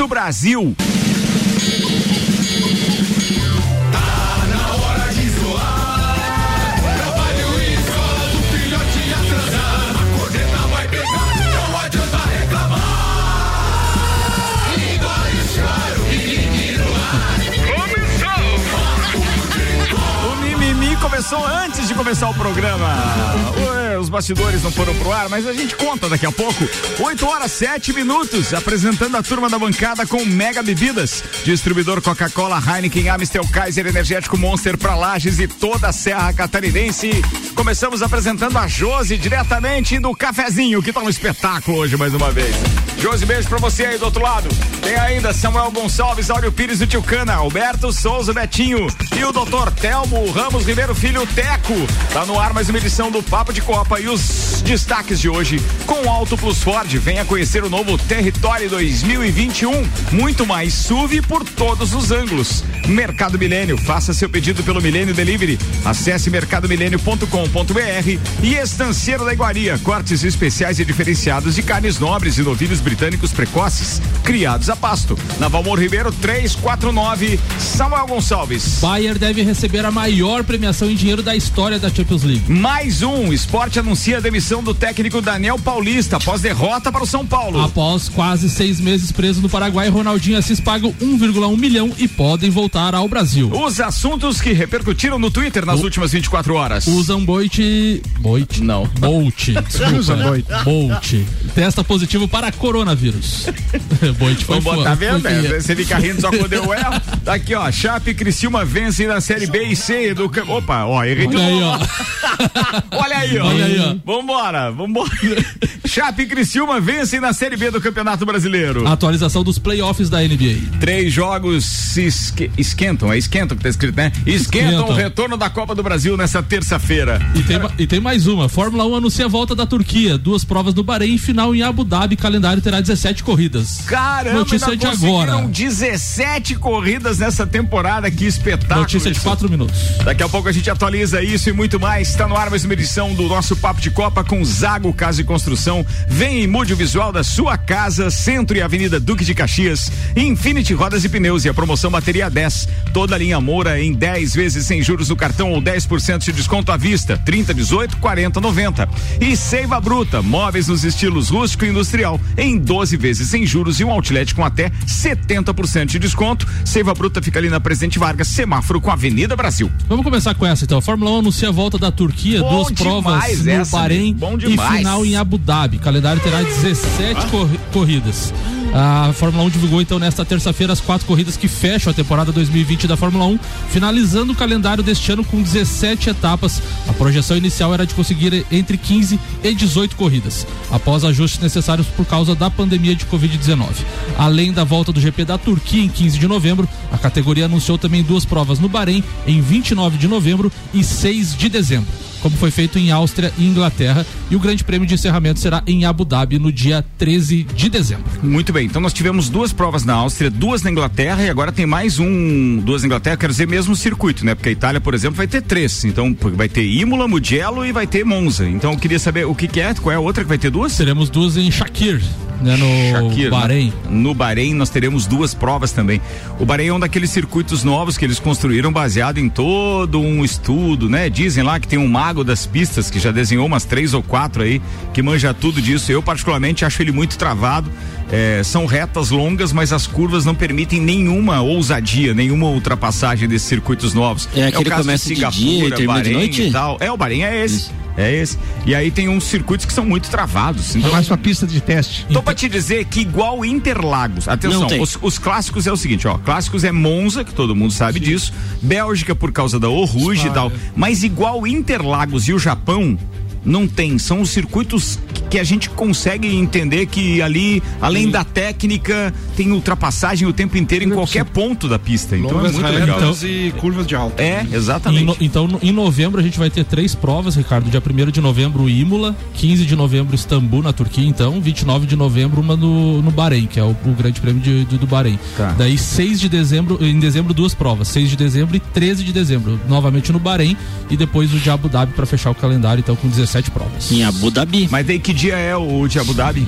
do Brasil. começou antes de começar o programa. Os bastidores não foram pro ar, mas a gente conta daqui a pouco. 8 horas 7 minutos, apresentando a turma da bancada com Mega Bebidas, distribuidor Coca-Cola, Heineken, Amstel, Kaiser, Energético Monster para Lages e toda a Serra Catarinense. Começamos apresentando a Josi diretamente do cafezinho, que tá um espetáculo hoje mais uma vez. Josi, beijo pra você aí do outro lado. Tem ainda Samuel Gonçalves, Áureo Pires do Tilcana, Alberto Souza Betinho e o doutor Telmo Ramos Ribeiro Filho Teco. Tá no ar mais uma edição do Papo de Copa e os destaques de hoje com Auto Plus Ford. Venha conhecer o novo Território 2021. Muito mais SUV por todos os ângulos. Mercado Milênio, faça seu pedido pelo Milênio Delivery. Acesse mercadomilênio.com.br e Estanceiro da Iguaria, cortes especiais e diferenciados de carnes nobres e novilhos britânicos precoces, criados a pasto. Na Valmor Ribeiro 349, Samuel Gonçalves. Bayer deve receber a maior premiação em dinheiro da história da Champions League. Mais um, esporte anuncia a demissão do técnico Daniel Paulista após derrota para o São Paulo. Após quase seis meses preso no Paraguai, Ronaldinho Assis pagam 1,1 milhão e podem voltar ao Brasil. Os assuntos que repercutiram no Twitter nas o, últimas 24 horas. Usam Boit. Boit? Não. Bolt. Desculpa. Boit. Bolt. Testa positivo para coronavírus. Boit foi Vamos botar vendo? Né? Você fica rindo só quando eu erro. Tá aqui, ó. Chape Criciúma vence na série B e C do. Opa, ó, errei de novo. Olha aí, ó. Olha aí, ó. Vambora, vambora. Chape e Criciúma vencem na Série B do Campeonato Brasileiro. Atualização dos playoffs da NBA. Três jogos se esque esquentam, é esquentam que tá escrito, né? Esquentam, esquentam. o retorno da Copa do Brasil nessa terça-feira. E tem, e tem mais uma. Fórmula 1 anuncia a volta da Turquia. Duas provas no Bahrein, final em Abu Dhabi. Calendário terá 17 corridas. Caramba, notícia de agora. 17 corridas nessa temporada, que espetáculo. Notícia de 4 minutos. Daqui a pouco a gente atualiza isso e muito mais. Está no ar mais uma edição do nosso Papo de Copa com Zago Casa e Construção. Vem e mude o visual da sua casa, Centro e Avenida Duque de Caxias. Infinity Rodas e Pneus e a promoção Bateria 10. Toda a linha Moura em 10 vezes sem juros no cartão ou 10% de desconto à vista. 30, 18, 40, 90. E Seiva Bruta, móveis nos estilos rústico e industrial em 12 vezes sem juros e um outlet com até 70% de desconto. Seiva Bruta fica ali na Presidente Vargas, semáforo com a Avenida Brasil. Vamos começar com essa então. A Fórmula 1 anuncia a volta da Turquia, bom duas provas no essa, Bahrein e final em Abu Dhabi. O calendário terá 17 ah. cor corridas. A Fórmula 1 divulgou então nesta terça-feira as quatro corridas que fecham a temporada 2020 da Fórmula 1, finalizando o calendário deste ano com 17 etapas. A projeção inicial era de conseguir entre 15 e 18 corridas, após ajustes necessários por causa da pandemia de Covid-19. Além da volta do GP da Turquia em 15 de novembro, a categoria anunciou também duas provas no Bahrein em 29 de novembro e 6 de dezembro como foi feito em Áustria e Inglaterra. E o grande prêmio de encerramento será em Abu Dhabi no dia 13 de dezembro. Muito bem, então nós tivemos duas provas na Áustria, duas na Inglaterra e agora tem mais um, duas na Inglaterra, quero dizer mesmo circuito, né? Porque a Itália, por exemplo, vai ter três. Então vai ter Imola, Mugello e vai ter Monza. Então eu queria saber o que, que é, qual é a outra que vai ter duas? Teremos duas em Shakir, né, no Shakir, né? Bahrein. Né? No Bahrein nós teremos duas provas também. O Bahrein é um daqueles circuitos novos que eles construíram baseado em todo um estudo, né? Dizem lá que tem um mago das pistas que já desenhou umas três ou quatro aí, que manja tudo disso. Eu particularmente acho ele muito travado. É, são retas longas, mas as curvas não permitem nenhuma ousadia, nenhuma ultrapassagem desses circuitos novos. É aquele é que começa de, Singapura, de dia e Bahrein de noite? E tal. É, o Bahrein é esse. Isso. É esse. E aí tem uns circuitos que são muito travados. Então, mais uma pista de teste. Tô pra te dizer que igual Interlagos, atenção, os, os, clássicos é o seguinte, ó, clássicos é Monza, que todo mundo sabe Sim. disso, Bélgica por causa da Oruge e tal, mas igual Interlagos e o Japão, não tem. São os circuitos que a gente consegue entender que ali, além Sim. da técnica, tem ultrapassagem o tempo inteiro em qualquer ponto da pista. Então Longas é muito legal. Então, e curvas de alta. É, exatamente. No, então, em novembro a gente vai ter três provas, Ricardo. Dia 1 de novembro, Imola, 15 de novembro, Istambul, na Turquia, então, 29 de novembro, uma no, no Bahrein, que é o, o grande prêmio de, de, do Bahrein. Tá. Daí, 6 de dezembro, em dezembro, duas provas, 6 de dezembro e 13 de dezembro, novamente no Bahrein, e depois o de Abu Dhabi para fechar o calendário, então, com 17 provas. Em Abu Dhabi. Mas daí que dia é o de Abu Dhabi?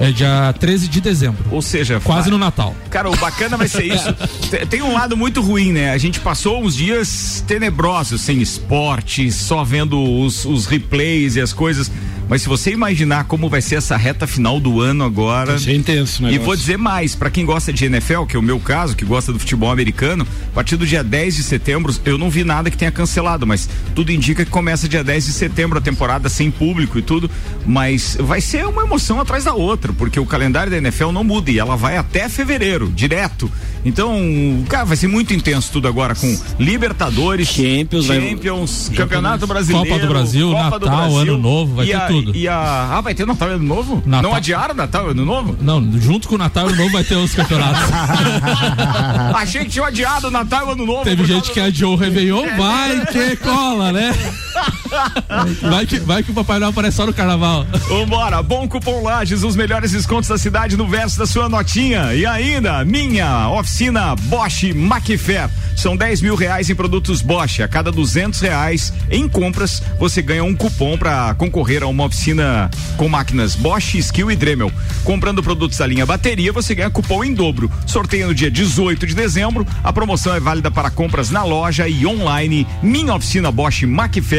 É dia 13 de dezembro. Ou seja, quase vai... no Natal. Cara, o bacana vai ser isso. Tem um lado muito ruim, né? A gente passou uns dias tenebrosos, sem esporte, só vendo os, os replays e as coisas. Mas se você imaginar como vai ser essa reta final do ano agora. Vai ser intenso, né? E vou dizer mais, para quem gosta de NFL, que é o meu caso, que gosta do futebol americano, a partir do dia 10 de setembro, eu não vi nada que tenha cancelado, mas tudo indica que começa dia 10 de setembro a temporada sem público e tudo. Mas vai ser uma emoção atrás da outra, porque o calendário da NFL não muda e ela vai até fevereiro, direto. Então, cara, vai ser muito intenso tudo agora com Libertadores, Champions, Champions Campeonato Brasileiro, Copa do Brasil, Copa Natal, do Brasil, Ano Novo, vai ter a, tudo. E a, ah, vai ter Natal e Ano Novo? Natal. Não adiaram Natal e Ano Novo? Não, junto com o Natal e Ano Novo vai ter os campeonatos. Achei que tinha adiado o Natal e Ano Novo. Teve gente que adiou o Réveillon, é. vai que cola, né? Vai que, vai que o Papai Noel aparece só no carnaval. Vambora, bom cupom Lages, os melhores descontos da cidade no verso da sua notinha. E ainda, minha oficina Bosch Macfair. São 10 mil reais em produtos Bosch. A cada 200 reais em compras, você ganha um cupom para concorrer a uma oficina com máquinas Bosch, Skill e Dremel. Comprando produtos da linha bateria, você ganha cupom em dobro. Sorteio no dia 18 de dezembro. A promoção é válida para compras na loja e online. Minha oficina Bosch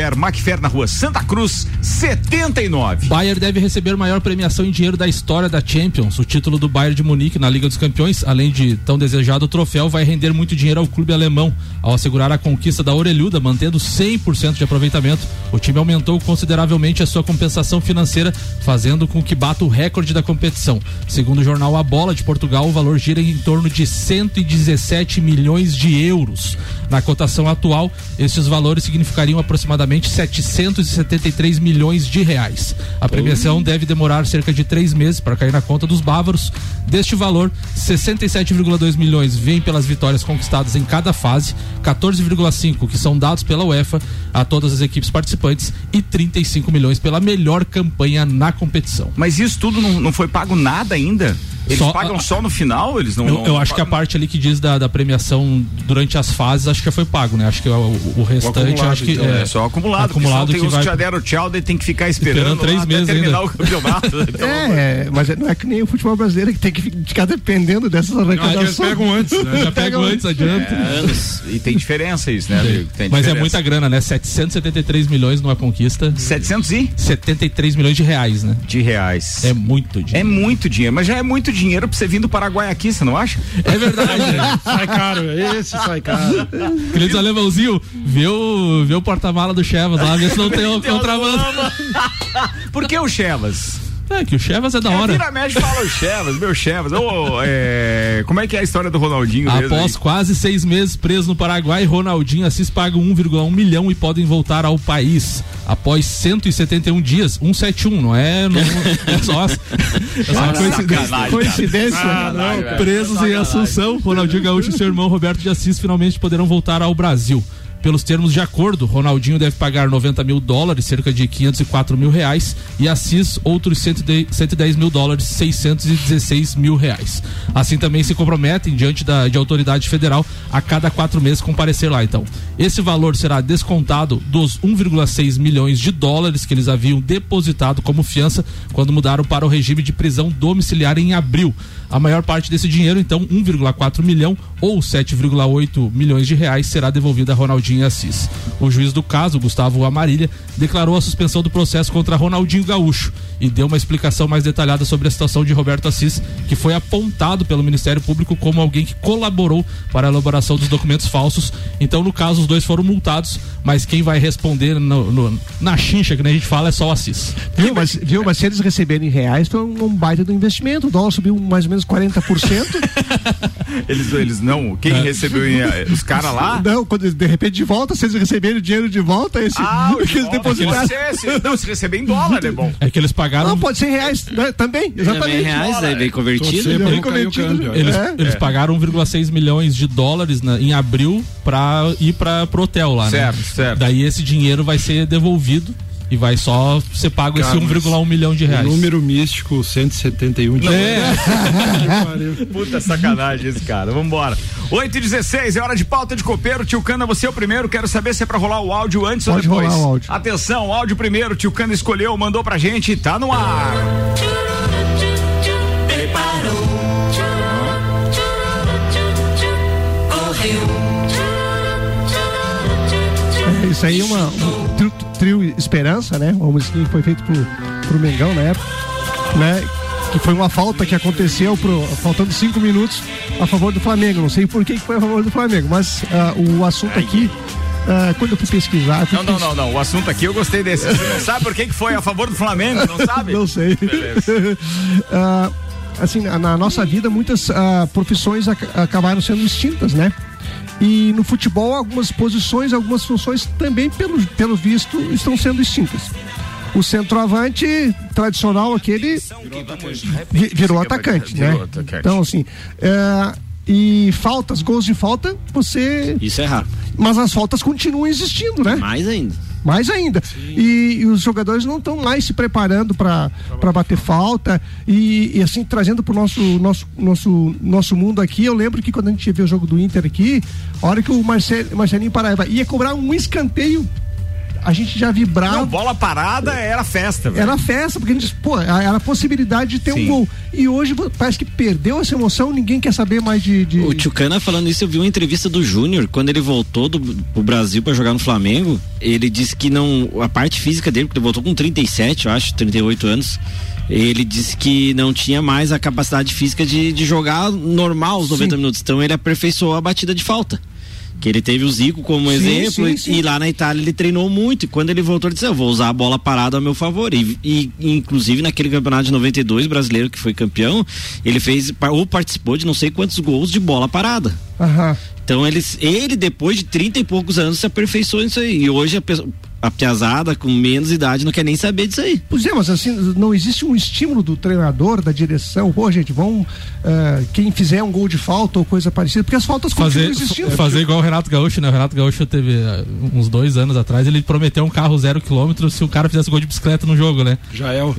Macfair, Macfair na rua Santa Cruz, 79. Bayern deve receber maior premiação em dinheiro da história da Champions. O título do Bayern de Munique na Liga dos Campeões, além de tão desejado troféu, vai render muito dinheiro ao clube alemão. Ao assegurar a conquista da orelhuda, mantendo 100% de aproveitamento, o time aumentou consideravelmente a sua compensação financeira, fazendo com que bata o recorde da competição. Segundo o jornal A Bola de Portugal, o valor gira em torno de 117 milhões de euros. Na cotação atual, esses valores significariam aproximadamente 773 milhões de reais. A premiação deve demorar cerca de três meses para cair na conta dos bávaros. Deste valor, 67,2 milhões vêm pelas vitórias conquistadas em cada fase, 14,5 que são dados pela UEFA a todas as equipes participantes e 35 milhões pela melhor campanha na competição. Mas isso tudo não, não foi pago nada ainda? Eles só, pagam a, só no final? Eles não. Eu, não, eu acho que a parte ali que diz da, da, premiação durante as fases, acho que foi pago, né? Acho que o, o restante, o acho que. Então, é, é, só acumulado. Acumulado tem que uns vai... que já deram tchau, daí tem que ficar esperando, esperando três meses terminar ainda. o campeonato. então, é, mas não é que nem o futebol brasileiro que tem que ficar dependendo dessas arrecadações. Eles pegam antes, né? Já pegam antes, adianta. É, e tem diferença isso, né, amigo? Tem mas é muita grana, né? 773 milhões numa conquista. 700 e? 73 milhões de reais, né? De reais. É muito dinheiro. É muito dinheiro, mas já é muito dinheiro pra você vir do Paraguai aqui, você não acha? É verdade. né? sai caro, esse sai caro. Queridos alemãozinho, vê o, vê o porta-mala do Chevas lá, vê se não tem um contrabando. Por que o Chevas? É, que o Chevas é da hora. É, vira mexe fala o Chevas, meu Chevas. Oh, é, como é que é a história do Ronaldinho? Após quase seis meses preso no Paraguai, Ronaldinho Assis pagam 1,1 milhão e podem voltar ao país. Após 171 dias, 171, não é? Não, é só, é só uma coincidência. coincidência ah, não, presos em Assunção, Ronaldinho Gaúcho e seu irmão Roberto de Assis finalmente poderão voltar ao Brasil. Pelos termos de acordo, Ronaldinho deve pagar 90 mil dólares, cerca de 504 mil reais, e Assis outros 110 mil dólares, 616 mil reais. Assim também se comprometem diante da de autoridade federal a cada quatro meses comparecer lá. Então, esse valor será descontado dos 1,6 milhões de dólares que eles haviam depositado como fiança quando mudaram para o regime de prisão domiciliar em abril. A maior parte desse dinheiro, então 1,4 milhão ou 7,8 milhões de reais, será devolvida a Ronaldinho Assis. O juiz do caso, Gustavo Amarília, declarou a suspensão do processo contra Ronaldinho Gaúcho e deu uma explicação mais detalhada sobre a situação de Roberto Assis, que foi apontado pelo Ministério Público como alguém que colaborou para a elaboração dos documentos falsos. Então, no caso, os dois foram multados, mas quem vai responder no, no, na chincha, que a gente fala, é só o Assis. Viu, mas, viu, mas se eles receberem reais, foi um, um baita do investimento. O dólar subiu mais ou menos 40%. eles, eles não. Quem é. recebeu eh, os caras lá? Não, quando, de repente de volta, receberem o dinheiro de volta, esse ah, que eles depositaram. Se, não, se receber em dólar, é bom. É que eles pagaram. Não, pode ser reais né, também, exatamente. Também reais, aí bem convertido. Bem convertido. Eles, é. eles é. pagaram 1,6 milhões de dólares na, em abril para ir para pro hotel lá, certo, né? Certo, certo. Daí esse dinheiro vai ser devolvido e vai só ser pago Cara, esse 1,1 milhão de reais. Número místico 171 de É. Puta sacanagem esse cara. Vambora. 8 e 16 é hora de pauta de copeiro. Tio Cana, você é o primeiro. Quero saber se é pra rolar o áudio antes Pode ou depois. Rolar o áudio. Atenção, áudio primeiro. Tio Cana escolheu, mandou pra gente. Tá no ar. Preparou. É, isso aí é uma, um trio, Esperança, né? Uma música que foi feito pro, pro Mengão na época, né? Que foi uma falta que aconteceu pro, faltando cinco minutos a favor do Flamengo. Não sei por que foi a favor do Flamengo, mas uh, o assunto aqui Uh, quando eu fui pesquisar. Fui não, não, não, não. O assunto aqui eu gostei desse. Você não sabe por que, que foi a favor do Flamengo? Não sabe? não sei. uh, assim, na nossa vida, muitas uh, profissões ac acabaram sendo extintas, né? E no futebol, algumas posições, algumas funções também, pelo, pelo visto, estão sendo extintas. O centroavante tradicional, aquele, virou, virou atacante, né? Então, assim, é, e faltas, gols de falta, você. Isso é raro. Mas as faltas continuam existindo, né? Mais ainda mais ainda. E, e, os jogadores não estão mais se preparando para bater falta e, e assim trazendo para o nosso, nosso, nosso, nosso mundo aqui. Eu lembro que quando a gente viu o jogo do Inter aqui, a hora que o Marcel, Marcelinho Paraíba ia cobrar um escanteio a gente já vibrava. Não, bola parada era festa, velho. Era festa, porque a gente, pô, era a possibilidade de ter Sim. um gol. E hoje parece que perdeu essa emoção, ninguém quer saber mais de. de... O Tchucana falando isso, eu vi uma entrevista do Júnior, quando ele voltou do pro Brasil para jogar no Flamengo, ele disse que não. A parte física dele, porque ele voltou com 37, eu acho, 38 anos ele disse que não tinha mais a capacidade física de, de jogar normal os 90 Sim. minutos. Então ele aperfeiçoou a batida de falta que ele teve o Zico como sim, exemplo sim, sim. e lá na Itália ele treinou muito. E quando ele voltou ele disse eu vou usar a bola parada a meu favor. E, e inclusive naquele campeonato de 92 brasileiro que foi campeão ele fez ou participou de não sei quantos gols de bola parada. Então ele, ele depois de 30 e poucos anos se aperfeiçoou nisso aí. E hoje a, a piazada com menos idade não quer nem saber disso aí. Pois é, mas assim, não existe um estímulo do treinador, da direção, pô, gente, vão uh, quem fizer um gol de falta ou coisa parecida, porque as faltas fazer, continuam existindo. Fazer igual o Renato Gaúcho, né? O Renato Gaúcho teve uh, uns dois anos atrás, ele prometeu um carro zero quilômetro se o cara fizesse gol de bicicleta no jogo, né? Já é o...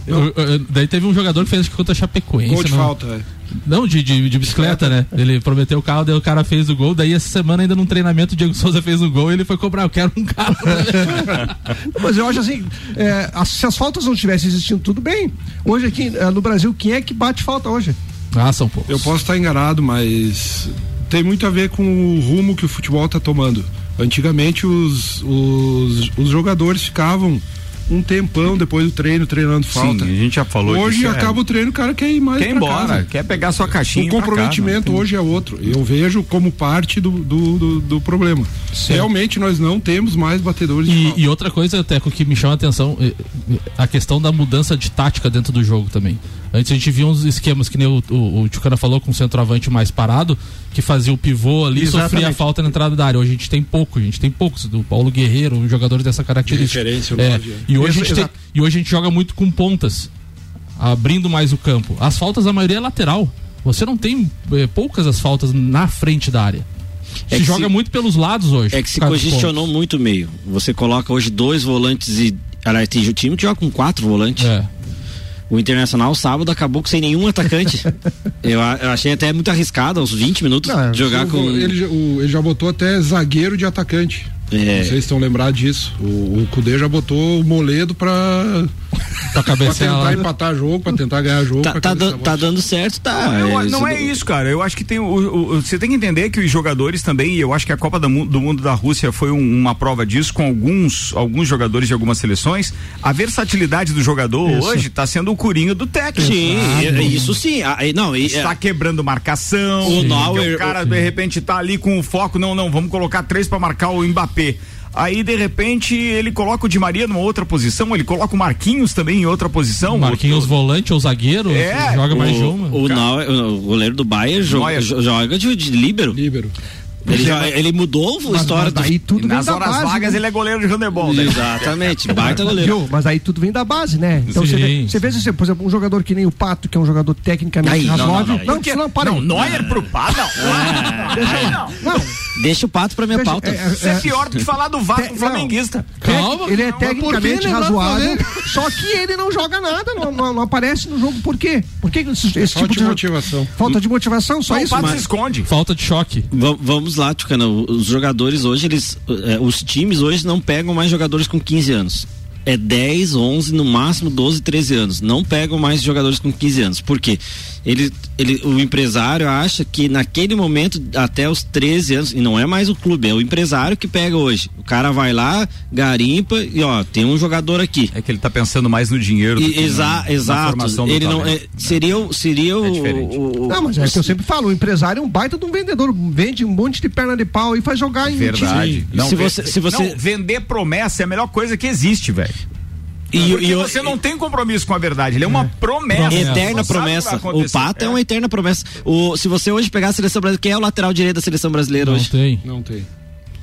daí teve um jogador que fez acho que contra a Chapecoense. Gol de não... falta, é. Não, de, de, de bicicleta, né? Ele prometeu o carro, daí o cara fez o gol. Daí essa semana, ainda num treinamento, o Diego Souza fez o gol e ele foi cobrar. Eu quero um carro. Mas eu acho assim: é, se as faltas não tivessem existindo, tudo bem. Hoje aqui é, no Brasil, quem é que bate falta hoje? Ah, são poucos. Eu posso estar enganado, mas tem muito a ver com o rumo que o futebol está tomando. Antigamente, os, os, os jogadores ficavam um tempão depois do treino treinando falta. Sim, a gente já falou Hoje é. acaba é. o treino, o cara quer ir mais quer ir embora, casa. quer pegar sua caixinha. O comprometimento hoje é outro. Eu vejo como parte do, do, do, do problema. Sim. Realmente nós não temos mais batedores e, e outra coisa, Teco, que me chama a atenção, é, é, a questão da mudança de tática dentro do jogo também. Antes a gente via uns esquemas que nem o, o, o Tchucana falou com o centroavante mais parado, que fazia o pivô ali e sofria falta na entrada da área. Hoje a gente tem pouco, a gente tem poucos. Do Paulo Guerreiro, jogadores dessa característica. De referência, é, e, hoje a gente tem, e hoje a gente joga muito com pontas, abrindo mais o campo. As faltas, a maioria é lateral. Você não tem é, poucas as faltas na frente da área. É se joga se, muito pelos lados hoje. É que se congestionou muito o meio. Você coloca hoje dois volantes e. Aliás, o time que joga com quatro volantes. É. O Internacional sábado acabou sem nenhum atacante. eu, eu, achei até muito arriscado aos 20 minutos Não, jogar com. Ele, o, ele já botou até zagueiro de atacante. É. Vocês estão lembrados disso. O, o Cudê já botou o Moledo pra, pra, pra tentar empatar jogo, pra tentar ganhar jogo. Tá, tá, da, tá dando certo, tá. Não, é, não é isso, cara. Eu acho que tem. O, você tem que entender que os jogadores também, e eu acho que a Copa do Mundo, do mundo da Rússia foi um, uma prova disso, com alguns, alguns jogadores de algumas seleções. A versatilidade do jogador isso. hoje tá sendo o curinho do técnico. Sim, ah, isso sim. Ah, não, está quebrando marcação. O Nauer, o cara, de repente, tá ali com o foco. Não, não, vamos colocar três para marcar o Mbappé. Aí, de repente, ele coloca o Di Maria numa outra posição, ele coloca o Marquinhos também em outra posição. Marquinhos outro... volante ou zagueiro, é, joga o, mais de uma. O, o, o goleiro do Bayern joga, joga de, de líbero. Líbero. Ele, já, ele mudou a história mas daí tudo Nas horas base, vagas né? ele é goleiro de handebol. Né? Exatamente, baita goleiro. mas aí tudo vem da base, né? Então você vê, você vê, por exemplo, um jogador que nem o Pato, que é um jogador tecnicamente razoável. Não, não, não, não, não, para não, Neuer pro Pato, não. Não, não, Deixa o pato pra minha Deixa, pauta. É, é, Isso é, pior do que falar do Vasco Te, flamenguista. Calma. Ele é tecnicamente razoável, só que ele não joga nada, não, não, não, aparece no jogo. Por quê? Por que esse, esse Falta tipo de, de motivação. Falta de motivação, só isso. O pato se esconde. Falta de choque. V vamos lá, Tucana. Os jogadores hoje, eles, eh, os times hoje não pegam mais jogadores com 15 anos é 10, 11, no máximo 12, 13 anos. Não pegam mais jogadores com 15 anos. Por quê? Ele, ele, o empresário acha que naquele momento, até os 13 anos, e não é mais o clube, é o empresário que pega hoje. O cara vai lá, garimpa e ó, tem um jogador aqui. É que ele tá pensando mais no dinheiro. E, exa na, exato. Na ele não, é, seria seria é o, o, Não, mas é o que eu sempre falo, o empresário é um baita de um vendedor, vende um monte de perna de pau e faz jogar em Verdade. Não, se você, se você... Não, vender promessa é a melhor coisa que existe, velho. E, e você não tem compromisso com a verdade, ele é uma é. promessa. Eterna promessa. O Pato é. é. uma eterna promessa. O, se você hoje pegar a seleção brasileira, quem é o lateral direito da seleção brasileira não hoje? Tem. Não tem.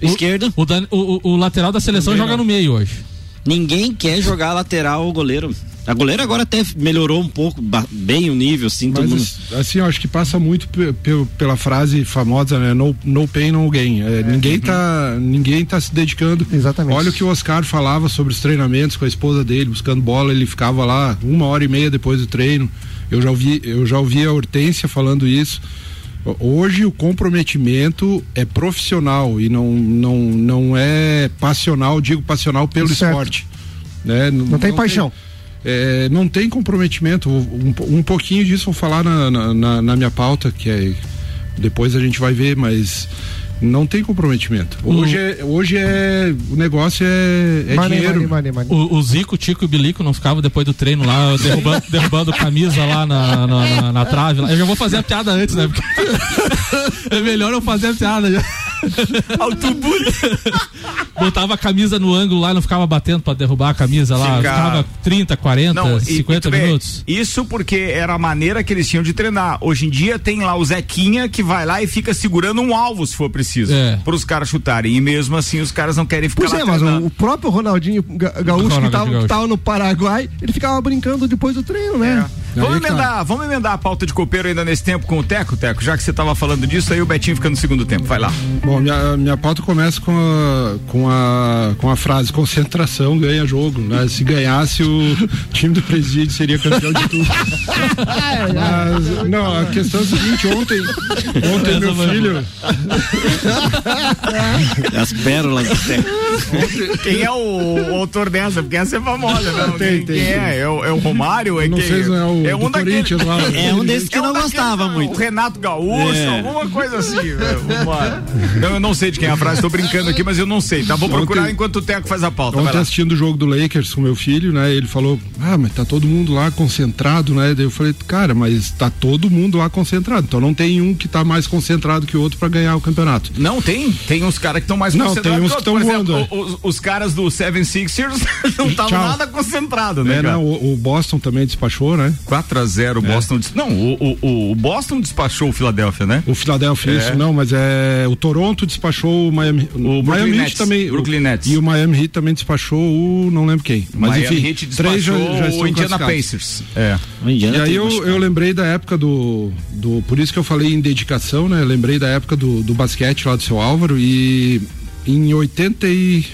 Esquerdo? O, o, o, lateral da seleção joga no meio hoje. Ninguém quer jogar lateral o goleiro. A goleira agora até melhorou um pouco, bem o nível, assim, Mas, mundo... assim, eu acho que passa muito pela frase famosa, né? No, no pain, no gain. É, é, ninguém, uhum. tá, ninguém tá se dedicando. Exatamente. Olha o que o Oscar falava sobre os treinamentos com a esposa dele, buscando bola, ele ficava lá uma hora e meia depois do treino. Eu já ouvi, eu já ouvi a Hortência falando isso. Hoje o comprometimento é profissional e não, não, não é passional, digo passional pelo certo. esporte. Né? Não, não tem não paixão. Tem, é, não tem comprometimento. Um, um pouquinho disso vou falar na, na, na, minha pauta, que é. Depois a gente vai ver, mas não tem comprometimento. Hoje, é, hoje é. O negócio é, é money, dinheiro. Money, money, o, o, Zico, Tico e o Bilico não ficavam depois do treino lá, derrubando, derrubando camisa lá na, na, na, na trave. Lá. Eu já vou fazer a piada antes, né? é melhor eu fazer a piada já. Autobully. Botava a camisa no ângulo lá, não ficava batendo pra derrubar a camisa lá. Fica... Ficava 30, 40, não, 50 e, minutos. isso porque era a maneira que eles tinham de treinar. Hoje em dia tem lá o Zequinha que vai lá e fica segurando um alvo se for preciso. É. Para os caras chutarem. E mesmo assim os caras não querem ficar pois lá. é, mas o, próprio Ronaldinho Gaúcho que tava, que tava, no Paraguai, ele ficava brincando depois do treino, né? É. Vamos emendar, vamos emendar a pauta de copeiro ainda nesse tempo com o Teco, Teco, já que você estava falando disso, aí o Betinho fica no segundo tempo. Vai lá. Bom, minha, minha pauta começa com a, com a, com a frase: concentração ganha jogo. Né? Se ganhasse, o time do presídio seria campeão de tudo. Mas, não, a questão é a seguinte: ontem, ontem meu filho. As pérolas do Teco. Quem é o, o autor dessa? Porque essa é famosa, né? Tem, quem, tem, quem é? É o, é o Romário? É não quem? sei se é o é um daquele, lá. É um desses que é um não gostava muito. O Renato Gaúcho, é. alguma coisa assim. não, eu não sei de quem é a frase, estou brincando aqui, mas eu não sei, tá? Vou procurar ontem, enquanto o Teco faz a pauta. Ontem assistindo o jogo do Lakers com meu filho, né? Ele falou, ah, mas tá todo mundo lá concentrado, né? Daí eu falei, cara, mas tá todo mundo lá concentrado, então não tem um que tá mais concentrado que o outro para ganhar o campeonato. Não, tem, tem uns caras que estão mais não, concentrados. Não, tem uns que estão voando. É. Os, os, caras do Seven Sixers não estavam nada concentrados, né? É, não, o, o Boston também despachou, né? 4 a 0 o é. Boston. Não, o, o, o, Boston despachou o Philadelphia, né? O Philadelphia, é. isso, não, mas é. O Toronto despachou o Miami. O, o Miami Heat também. Brooklyn Nets. E o Miami Heat também despachou o. Não lembro quem. Mas Miami enfim, Heat três já, já o Indiana Pacers. É. e aí eu, eu lembrei da época do, do. Por isso que eu falei em dedicação, né? lembrei da época do, do basquete lá do seu Álvaro e em 80 e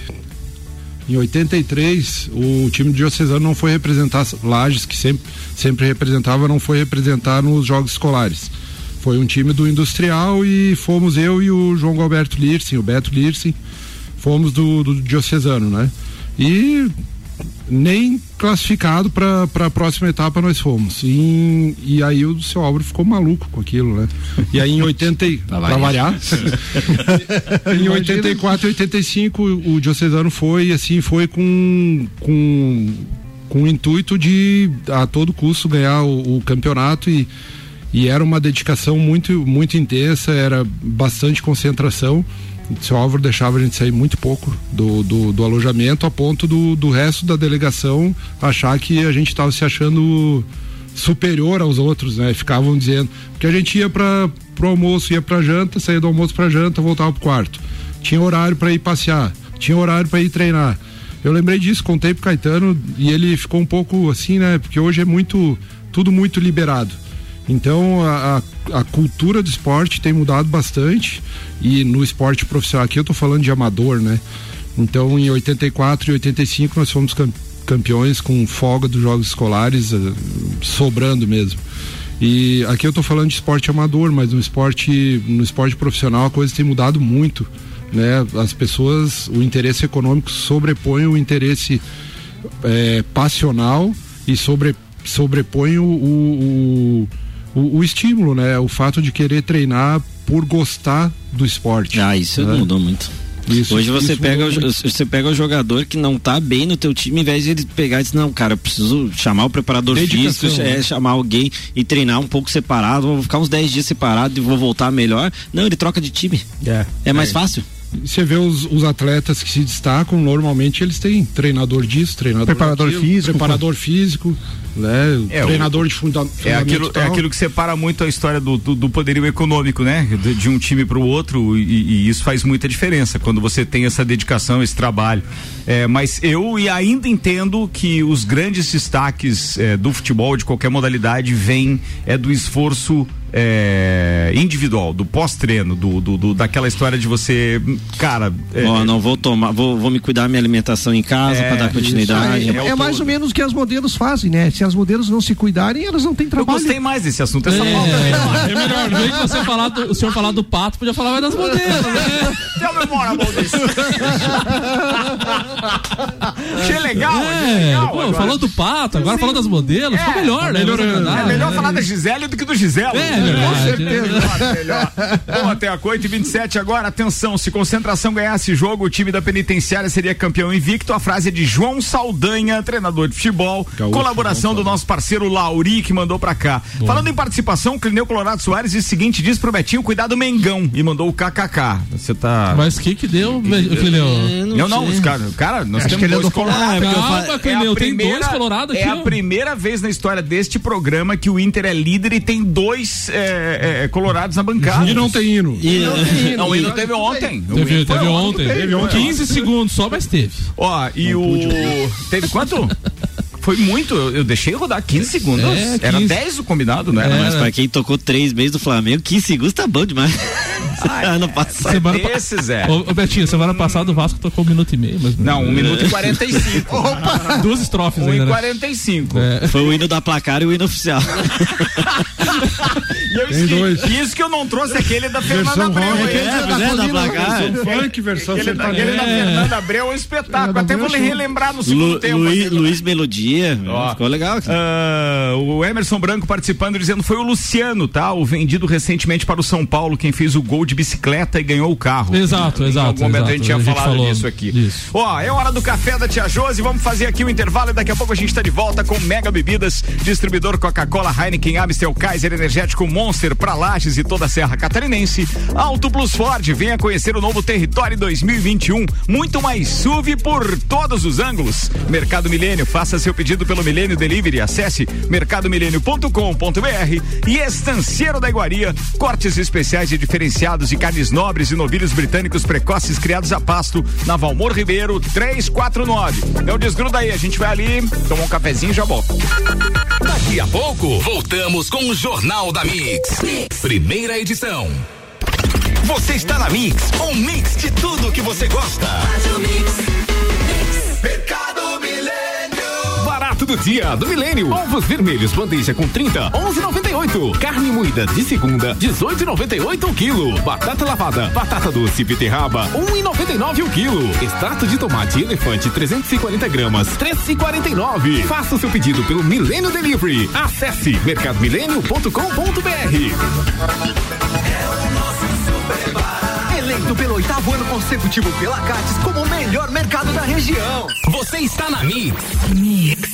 em 83, o time Diocesano não foi representar Lages, que sempre, sempre representava, não foi representar nos jogos escolares. Foi um time do Industrial e fomos eu e o João Alberto Lirsin, o Beto Lirsin, fomos do, do Diocesano, né? E nem classificado para a próxima etapa nós fomos. E, e aí o seu Álvaro ficou maluco com aquilo, né? E aí em 80 para variar. em 84 e 85 o Diocesano foi assim, foi com com com o intuito de a todo custo ganhar o, o campeonato e e era uma dedicação muito muito intensa, era bastante concentração seu Álvaro deixava a gente sair muito pouco do, do, do alojamento, a ponto do, do resto da delegação achar que a gente estava se achando superior aos outros, né? Ficavam dizendo. Porque a gente ia para o almoço, ia para janta, saía do almoço para janta, voltava pro quarto. Tinha horário para ir passear, tinha horário para ir treinar. Eu lembrei disso, contei pro Caetano e ele ficou um pouco assim, né? Porque hoje é muito, tudo muito liberado. Então a, a, cultura do esporte tem mudado bastante e no esporte profissional aqui eu estou falando de amador, né? Então em 84 e 85 nós fomos campeões com folga dos jogos escolares, uh, sobrando mesmo. E aqui eu estou falando de esporte amador, mas no esporte, no esporte profissional a coisa tem mudado muito. Né? As pessoas, o interesse econômico sobrepõe o interesse é, passional e sobre, sobrepõe o, o, o, o, estímulo, né? O fato de querer treinar por gostar do esporte. Ah, isso né? mudou muito. Isso, Hoje você pega, o, você pega o jogador que não tá bem no teu time, em vez de ele pegar e dizer, não, cara, eu preciso chamar o preparador Dedicação, físico, é, né? chamar alguém e treinar um pouco separado, vou ficar uns 10 dias separado e vou voltar melhor. Não, ele troca de time. É, é mais é. fácil você vê os, os, atletas que se destacam, normalmente eles têm treinador disso, treinador preparador daquilo, físico, preparador físico, né? É, treinador o, de funda é aquilo, é aquilo que separa muito a história do, do, do poderio econômico, né? De, de um time para o outro e, e, isso faz muita diferença quando você tem essa dedicação, esse trabalho. É, mas eu e ainda entendo que os grandes destaques é, do futebol de qualquer modalidade vêm é do esforço é, individual, do pós-treino, do, do, do, daquela história de você, cara. É, oh, não vou tomar, vou, vou me cuidar da minha alimentação em casa é, para dar continuidade. É, é, mais ou menos o que as modelos fazem, né? Se as modelos não se cuidarem, elas não têm trabalho. Eu gostei mais desse assunto, essa é, é melhor, vez de você falar do, o senhor falar do pato, podia falar mais das modelos, né? Tell me more about this. Achei legal, é, legal pô, falou do pato, agora falou das modelos, ficou melhor, tá né? é melhor falar da Gisele do que do Gisele. É, com certeza. melhor. Bom, até a 8 e 27 agora, atenção, se concentração ganhasse jogo, o time da penitenciária seria campeão invicto. A frase é de João Saldanha, treinador de futebol, Gaúcho, colaboração do nosso parceiro Lauri, que mandou pra cá. Boa. Falando em participação, o Clineu Colorado Soares disse o seguinte, diz pro Betinho cuidar do Mengão e mandou o KKK. Você tá... Mas o que que deu, Clineu? Não, não, os cara, cara, nós Acho temos dois colorados. Calma, Clineu, é tem dois colorados aqui. É a primeira vez na história deste programa que o Inter é líder e tem dois é, é, é, colorados na bancada. E não tem hino. E, não, tem hino. não, o hino teve ontem. Teve, teve ontem. Teve ontem. 15 segundos só, mas teve. Ó, e o. Teve quanto? Foi muito, eu, eu deixei rodar 15 segundos. É, 15. Era 10 o combinado, né? Mas pra quem tocou 3 meses do Flamengo, 15 segundos tá bom demais. Ai, ano passado. Semana desses, é. Ô, ô, Betinho, semana passada o Vasco tocou um minuto e meio. Mas... Não, um minuto e 45. Opa! Duas estrofes um ainda. 1 e 45. Né? É. Foi o hino da placar e o hino oficial. e eu esqueci, isso que eu não trouxe aquele da Fernanda Abreu. É, é, é, da placar. Funk, versão aquele, aquele da Fernanda Abreu é um espetáculo. Até vou relembrar no segundo tempo. Luiz Melodia dia. Ó, ficou legal. Uh, o Emerson Branco participando, dizendo foi o Luciano, tá? O vendido recentemente para o São Paulo, quem fez o gol de bicicleta e ganhou o carro. Exato, exato. Em algum momento exato, a gente tinha a gente falado disso aqui. Isso. Ó, é hora do café da Tia Josi. Vamos fazer aqui o um intervalo e daqui a pouco a gente está de volta com Mega Bebidas, distribuidor Coca-Cola, Heineken, Amstel, Kaiser, Energético Monster para Lages e toda a Serra Catarinense. Auto Plus Ford, venha conhecer o novo Território 2021. Muito mais SUV por todos os ângulos. Mercado Milênio, faça seu pedido pelo Milênio Delivery. Acesse mercadomilênio.com.br e Estanceiro da Iguaria. Cortes especiais e diferenciados de carnes nobres e novilhos britânicos precoces criados a pasto na Valmor Ribeiro 349. Então desgruda aí, a gente vai ali, tomar um cafezinho e já volta. Daqui a pouco, voltamos com o Jornal da mix. mix. Primeira edição. Você está na Mix, um mix de tudo que você gosta. Faz o mix. Do dia do milênio. Ovos vermelhos bandeja com 30, 11,98. Carne moída de segunda, 18,98 o quilo. Batata lavada, batata doce beterraba, 1,99 o quilo. Extrato de tomate elefante 340 gramas, 3,49. Faça o seu pedido pelo Milênio Delivery. Acesse mercadomilênio.com.br. Eleito pelo oitavo ano consecutivo pela Cates como o melhor mercado da região. Você está na Mix. Mix.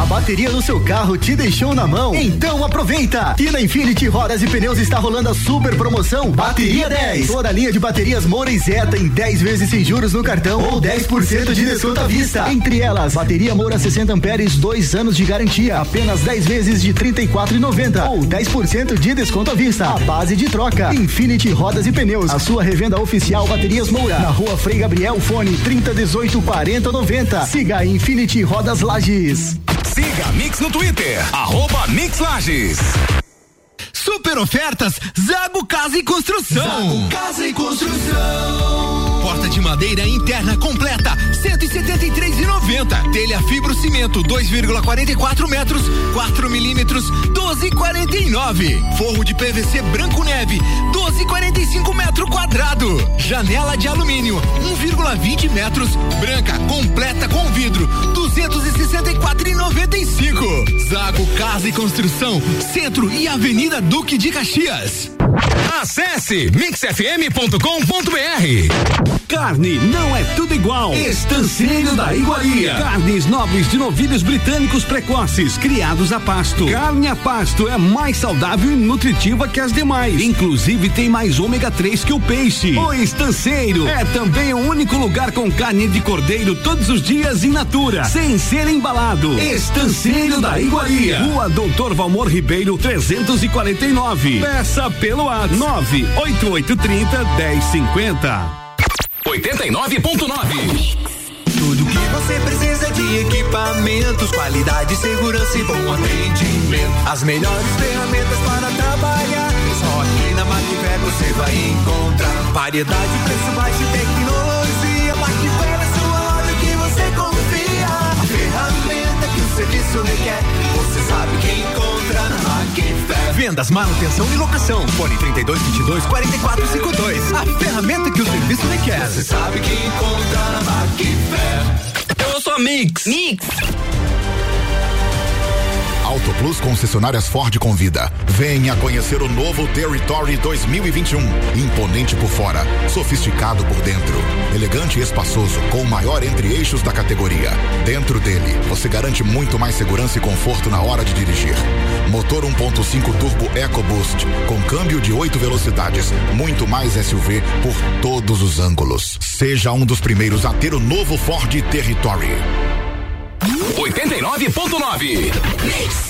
A bateria do seu carro te deixou na mão? Então aproveita! E na Infinity Rodas e Pneus está rolando a super promoção Bateria 10. Toda a linha de baterias Moura Zeta em 10 vezes sem juros no cartão ou 10% de desconto à vista. Entre elas, bateria Moura 60 amperes, 2 anos de garantia, apenas 10 vezes de 34,90 ou 10% de desconto à vista. A base de troca. Infinity Rodas e Pneus, a sua revenda oficial Baterias Moura, na Rua Frei Gabriel, fone 3018 4090. Siga Infinity Rodas Lages. Siga a Mix no Twitter, arroba Mix Lages. Super ofertas Zago Casa e Construção. Zago Casa e Construção. De madeira interna completa 173,90. Telha fibro cimento 2,44 metros 4 milímetros 12,49. Forro de PVC branco neve 12,45 metro quadrado. Janela de alumínio 1,20 metros branca completa com vidro 264,95. Zago Casa e Construção Centro e Avenida Duque de Caxias. Acesse mixfm.com.br. Carne não é tudo igual. Estanceiro da Iguaria. Carnes nobres de novilhos britânicos precoces, criados a pasto. Carne a pasto é mais saudável e nutritiva que as demais. Inclusive tem mais ômega 3 que o peixe. O Estanceiro é também o único lugar com carne de cordeiro todos os dias in natura, sem ser embalado. Estanceiro da Iguaria. Rua Doutor Valmor Ribeiro 349. Peça pelo WhatsApp 98830 1050. 89.9 tudo que você precisa de equipamentos, qualidade, segurança e bom atendimento. As melhores ferramentas para trabalhar. Só aqui na Macfer você vai encontrar variedade, preço baixo e tecnologia. Serviço requer, você sabe que encontra na Macfer. Vendas, manutenção e locação. Fone 32 22 44 52. A ferramenta que o serviço requer. Você sabe que encontra na Macfer. Eu sou a Mix. Mix. Auto Plus concessionárias Ford convida. Venha conhecer o novo Territory 2021. Imponente por fora, sofisticado por dentro. Elegante e espaçoso, com o maior entre-eixos da categoria. Dentro dele, você garante muito mais segurança e conforto na hora de dirigir. Motor 1.5 Turbo EcoBoost, com câmbio de 8 velocidades, muito mais SUV por todos os ângulos. Seja um dos primeiros a ter o novo Ford Territory. 89.9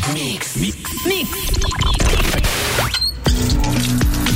Mix. Mix. Mix.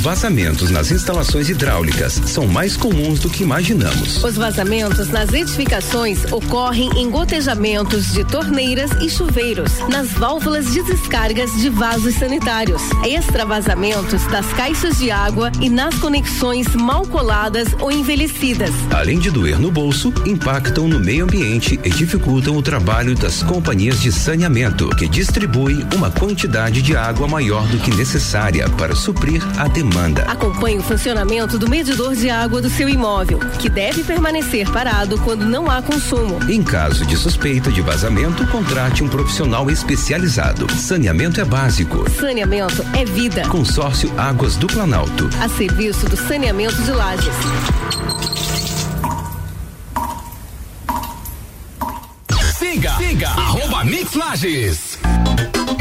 Vazamentos nas instalações hidráulicas são mais comuns do que imaginamos. Os vazamentos nas edificações ocorrem em gotejamentos de torneiras e chuveiros, nas válvulas de descargas de vasos sanitários, extravasamentos das caixas de água e nas conexões mal coladas ou envelhecidas. Além de doer no bolso, impactam no meio ambiente e dificultam o trabalho das companhias de saneamento, que distribuem uma quantidade de água maior do que necessária para suprir a demanda. Acompanhe o funcionamento do medidor de água do seu imóvel, que deve permanecer parado quando não há consumo. Em caso de suspeita de vazamento, contrate um profissional especializado. Saneamento é básico. Saneamento é vida. Consórcio Águas do Planalto. A serviço do saneamento de lajes. Siga, siga, arroba Mix Lages.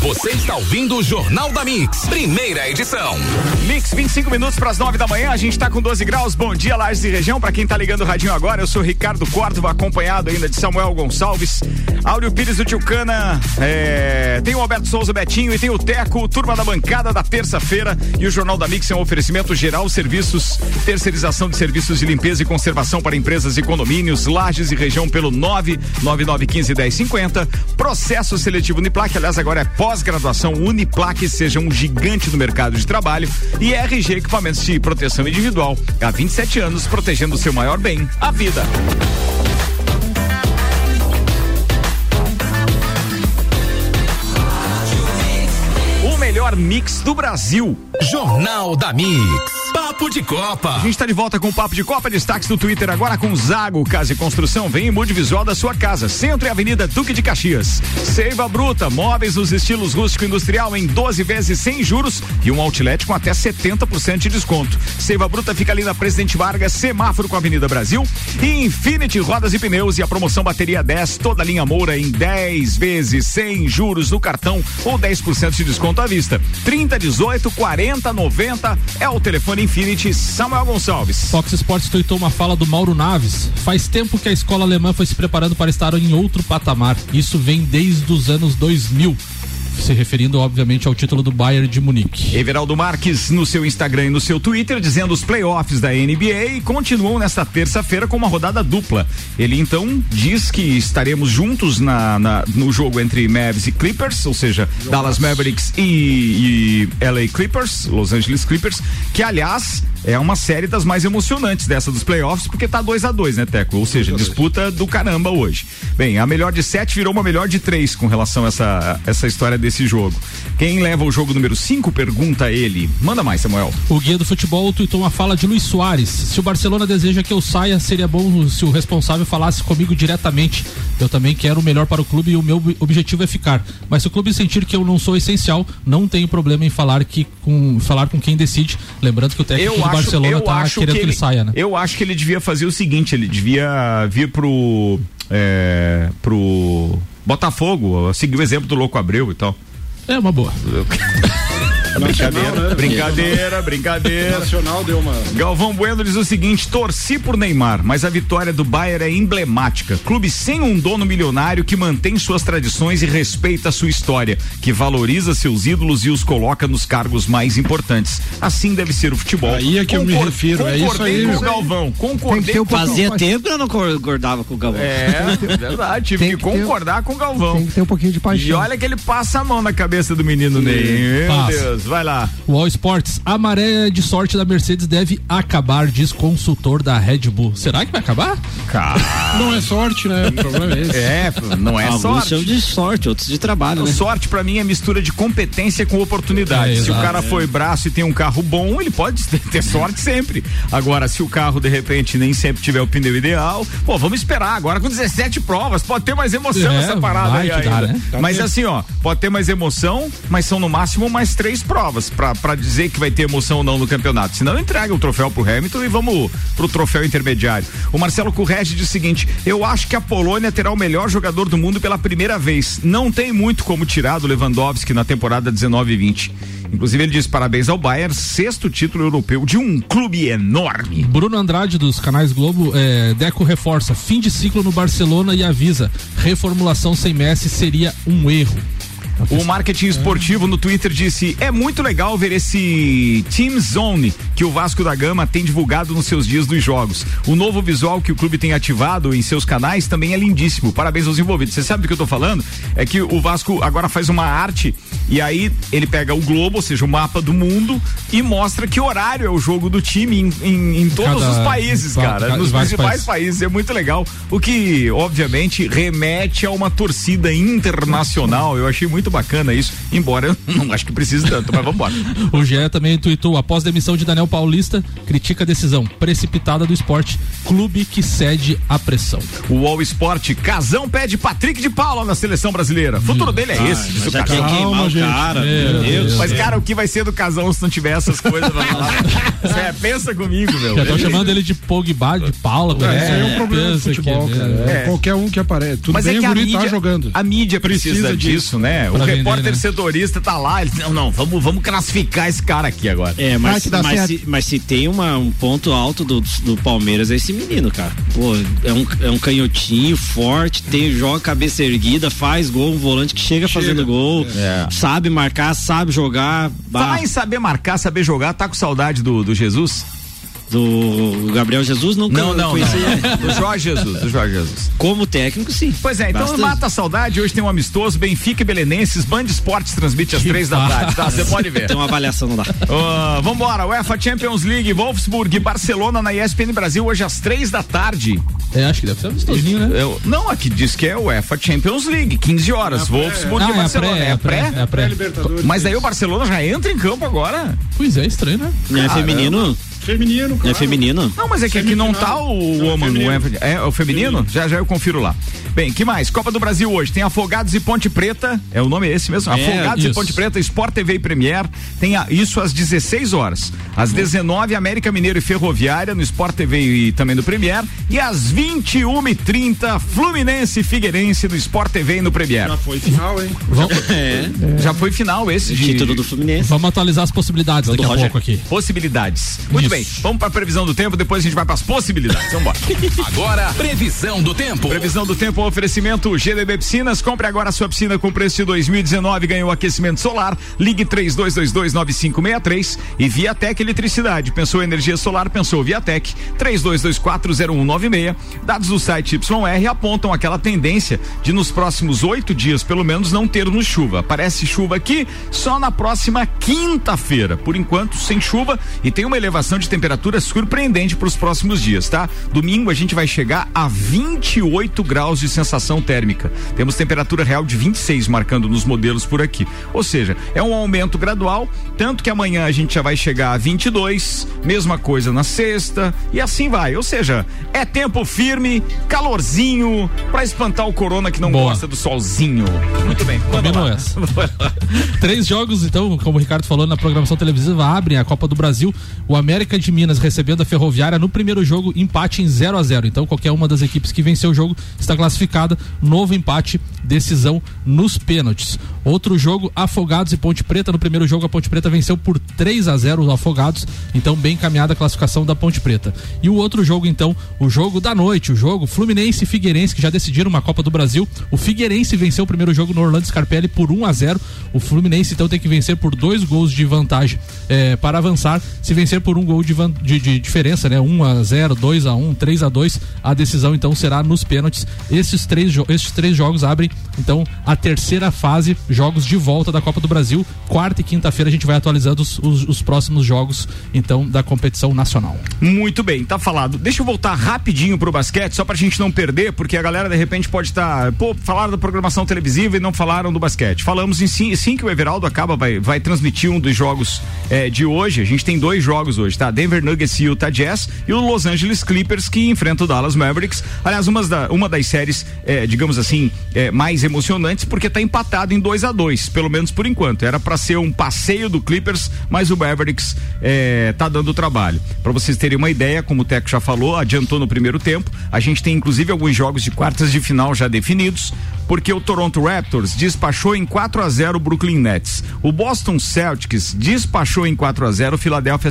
Você está ouvindo o Jornal da Mix, primeira edição. Mix, 25 minutos para as 9 da manhã, a gente está com 12 graus. Bom dia, Lages e região. Para quem está ligando o radinho agora, eu sou Ricardo Córdova, acompanhado ainda de Samuel Gonçalves, Áureo Pires do Tilcana, é, tem o Alberto Souza Betinho e tem o Teco, turma da bancada da terça-feira. E o Jornal da Mix é um oferecimento geral serviços, terceirização de serviços de limpeza e conservação para empresas e condomínios, Lages e região pelo 99915 1050. Processo seletivo Uniplac, aliás, agora é pós-graduação Uniplac, seja um gigante no mercado de trabalho. E RG Equipamentos de Proteção Individual. Há 27 anos, protegendo o seu maior bem, a vida. O melhor mix do Brasil. Jornal da Mix. Papo de Copa. A gente está de volta com o Papo de Copa. Destaques do Twitter agora com Zago Casa e Construção. Vem e mude visual da sua casa. Centro e Avenida Duque de Caxias. Seiva Bruta. Móveis nos estilos rústico industrial em 12 vezes sem juros e um outlet com até 70% de desconto. Seiva Bruta fica ali na Presidente Vargas, semáforo com a Avenida Brasil. E Infinity Rodas e Pneus e a promoção Bateria 10, toda linha Moura em 10 vezes sem juros no cartão ou 10% de desconto à vista. 30, 18, 40, 90 é o telefone Infinity Samuel Gonçalves. Fox Sports tweetou uma fala do Mauro Naves. Faz tempo que a escola alemã foi se preparando para estar em outro patamar. Isso vem desde os anos 2000 se referindo obviamente ao título do Bayern de Munique. Everaldo Marques no seu Instagram e no seu Twitter dizendo os playoffs da NBA continuam nesta terça-feira com uma rodada dupla. Ele então diz que estaremos juntos na, na no jogo entre Mavs e Clippers, ou seja. Dallas Mavericks e, e LA Clippers, Los Angeles Clippers, que aliás é uma série das mais emocionantes dessa dos playoffs, porque tá 2 a 2 né, Teco? Ou seja, disputa do caramba hoje. Bem, a melhor de sete virou uma melhor de três com relação a essa, essa história desse jogo. Quem leva o jogo número 5? Pergunta ele. Manda mais, Samuel. O guia do futebol tweetou uma fala de Luiz Soares. Se o Barcelona deseja que eu saia, seria bom se o responsável falasse comigo diretamente. Eu também quero o melhor para o clube e o meu objetivo é ficar. Mas se o clube sentir que eu não sou essencial, não tenho problema em falar que com falar com quem decide. Lembrando que o técnico eu acho, Barcelona tá querendo que ele, que ele, saia, né? Eu acho que ele devia fazer o seguinte, ele devia vir pro é, pro Botafogo, seguir o exemplo do Louco Abreu e tal. É uma boa. Brincadeira, né? brincadeira, brincadeira. Nacional deu uma. Galvão Bueno diz o seguinte: torci por Neymar, mas a vitória do Bayern é emblemática. Clube sem um dono milionário que mantém suas tradições e respeita sua história, que valoriza seus ídolos e os coloca nos cargos mais importantes. Assim deve ser o futebol. Aí é que Concor eu me refiro, é isso aí. com o Galvão, concordei um Fazia tempo que eu não concordava com o Galvão. É, verdade, tive tem que, que concordar com o Galvão. Tem que ter um pouquinho de paixão. E olha que ele passa a mão na cabeça do menino Ney. Meu Deus vai lá. O All Sports, a maré de sorte da Mercedes deve acabar, diz consultor da Red Bull. Será que vai acabar? Cara. Não é sorte, né? O problema é esse. É, não é Alguns sorte. são de sorte, outros de trabalho. Né? Sorte para mim é mistura de competência com oportunidade. É, se exato, o cara é. foi braço e tem um carro bom, ele pode ter sorte sempre. Agora, se o carro de repente nem sempre tiver o pneu ideal, pô, vamos esperar. Agora com 17 provas, pode ter mais emoção é, essa parada aí ainda. né? Mas assim, ó, pode ter mais emoção, mas são no máximo mais três provas para dizer que vai ter emoção ou não no campeonato. Senão entrega o troféu pro Hamilton e vamos pro troféu intermediário. O Marcelo Correge diz o seguinte: eu acho que a Polônia terá o melhor jogador do mundo pela primeira vez. Não tem muito como tirar do Lewandowski na temporada 19 e 20. Inclusive, ele diz parabéns ao Bayern, sexto título europeu de um clube enorme. Bruno Andrade, dos canais Globo, é, Deco reforça: fim de ciclo no Barcelona e avisa: reformulação sem Messi seria um erro. O marketing esportivo no Twitter disse: é muito legal ver esse Team Zone que o Vasco da Gama tem divulgado nos seus dias dos jogos. O novo visual que o clube tem ativado em seus canais também é lindíssimo. Parabéns aos envolvidos. Você sabe do que eu tô falando? É que o Vasco agora faz uma arte e aí ele pega o globo, ou seja, o mapa do mundo e mostra que horário é o jogo do time em, em, em todos cada, os países, cara. Nos principais países. países. É muito legal. O que, obviamente, remete a uma torcida internacional. Eu achei muito muito bacana isso, embora eu não acho que precise tanto, mas vamos embora. o GE também tweetou, após demissão de Daniel Paulista, critica a decisão precipitada do esporte, clube que cede à pressão. O All Sport, Casão pede Patrick de Paula na seleção brasileira. O futuro dele é ah, esse, diz o Calma, gente, Cara, meu Deus. Mas, cara, o que vai ser do casal se não tiver essas coisas pra falar? é, pensa comigo, meu. Já tô chamando ele de Pogba, de Paula. É, isso aí é um problema do futebol, cara. É. Qualquer um que aparece. Tudo Mas bem, é que a guri mídia, tá jogando. A mídia precisa, Precisa disso, disso. né? O Pra vender, repórter né? setorista tá lá, ele, não, não, vamos, vamos classificar esse cara aqui agora. É, mas, mas, certo. se, mas se tem uma, um ponto alto do, do Palmeiras é esse menino, cara. Pô, é um, é um canhotinho forte, tem, joga cabeça erguida, faz gol, um volante que chega, fazendo gol, É. sabe marcar, sabe jogar. Bah, Falar em saber marcar, saber jogar, tá com saudade do, do Jesus? Do Gabriel Jesus Não, não, conheci. não. Do Jorge Jesus, do Jorge Jesus. Como técnico, sim. Pois é, então Bastante. mata a saudade. Hoje tem um amistoso, Benfica e Belenenses, Band Esportes transmite às três da tarde, tá? Você pode ver. Tem uma avaliação não dá. Uh, vambora, UEFA Champions League, Wolfsburg e Barcelona na ESPN Brasil hoje às três da tarde. É, acho que deve ser amistosinho, né? Eu- não, aqui diz que é UEFA Champions League, 15 horas, Wolfsburg Ah, e é Barcelona. pré, é a pré, é a pré. Libertadores. Mas daí o Barcelona já entra em campo agora? Pois é, estranho, né? Não é feminino? Feminino, Não claro. é feminino? Não, mas é que aqui não tá o Não, woman, o feminino. UEFA. É o feminino? Já já eu confiro lá. Bem, que mais? Copa do Brasil hoje. Tem Afogados e Ponte Preta. É o nome esse mesmo? É, Afogados e isso. Ponte Preta, Sport TV e Premier. Tem a- isso às 16 horas. Às 19 América Mineiro e Ferroviária no Sport TV e também no Premier. E às 21h30, Fluminense e Figueirense no Sport TV e no Premier. Já foi final, hein? É. Já foi final esse de Título do Fluminense. Vamos atualizar as possibilidades daqui do a Roger. pouco aqui. possibilidades. Muito Isso. bem, vamos para a previsão do tempo, depois a gente vai para as possibilidades. Vamos embora. Agora, previsão do tempo. Previsão do tempo, oferecimento GDB Piscinas. Compre agora a sua piscina com preço de 2019. Ganhou aquecimento solar. Ligue 32229563 e Viatec Eletricidade. Pensou energia solar? Pensou Viatec. 32240196. Dados do site YR apontam aquela tendência de nos próximos oito dias, pelo menos, não termos chuva. Parece chuva aqui só na próxima quinta-feira. Por enquanto, sem chuva e tem uma elevação de temperatura surpreendente para os próximos dias, tá? Domingo a gente vai chegar a 28 graus de sensação térmica. Temos temperatura real de 26 marcando nos modelos por aqui. Ou seja, é um aumento gradual, tanto que amanhã a gente já vai chegar a 22, mesma coisa na sexta e assim vai. Ou seja, é tempo firme, calorzinho para espantar o corona que não Boa. gosta do solzinho. Muito bem. Combinou essa. Três jogos, então, como o Ricardo falou na programação televisiva, abrem a Copa do Brasil. O América de Minas recebendo a Ferroviária no primeiro jogo, empate em 0 a 0 Então, qualquer uma das equipes que venceu o jogo está classificada. Novo empate, decisão nos pênaltis. Outro jogo, Afogados e Ponte Preta. No primeiro jogo, a Ponte Preta venceu por 3 a 0 os Afogados. Então, bem encaminhada a classificação da Ponte Preta. E o outro jogo, então, o jogo da noite, o jogo Fluminense e Figueirense, que já decidiram uma Copa do Brasil. O Figueirense venceu o primeiro jogo no Orlando Scarpelli por 1 a 0 O Fluminense, então, tem que vencer por dois gols de vantagem eh, para avançar. Se vencer por um gol de, van- de- de diferença, né? 1 a 0 2 a 1 3 a 2 a decisão, então, será nos pênaltis. Esses três, esses três jogos abrem, então, a terceira fase, jogos de volta da Copa do Brasil. Quarta e quinta-feira a gente vai atualizando os, os- os próximos jogos, então, da competição nacional. Muito bem, tá falado. Deixa eu voltar rapidinho pro basquete, só pra gente não perder, porque a galera de repente pode estar. pô, falaram da programação televisiva e não falaram do basquete. Falamos em sim, sim que o Everaldo acaba, vai, vai transmitir um dos jogos eh, de hoje. A gente tem dois jogos hoje, tá? Denver Nuggets e Utah Jazz e o Los Angeles Clippers que enfrenta o Dallas Mavericks. Aliás, umas da, uma das séries, eh, digamos assim, eh, mais emocionantes, porque tá empatado em 2 a 2 pelo menos por enquanto. Era pra ser um passeio do Clippers, mas o Mavericks eh, tá dando trabalho. Pra vocês terem uma ideia, como o Teco já falou, adiantou no primeiro tempo. A gente tem inclusive alguns jogos de quartas de final já definidos, porque o Toronto Raptors despachou em 4 a 0 o Brooklyn Nets. O Boston Celtics despachou em 4 a 0 o Philadelphia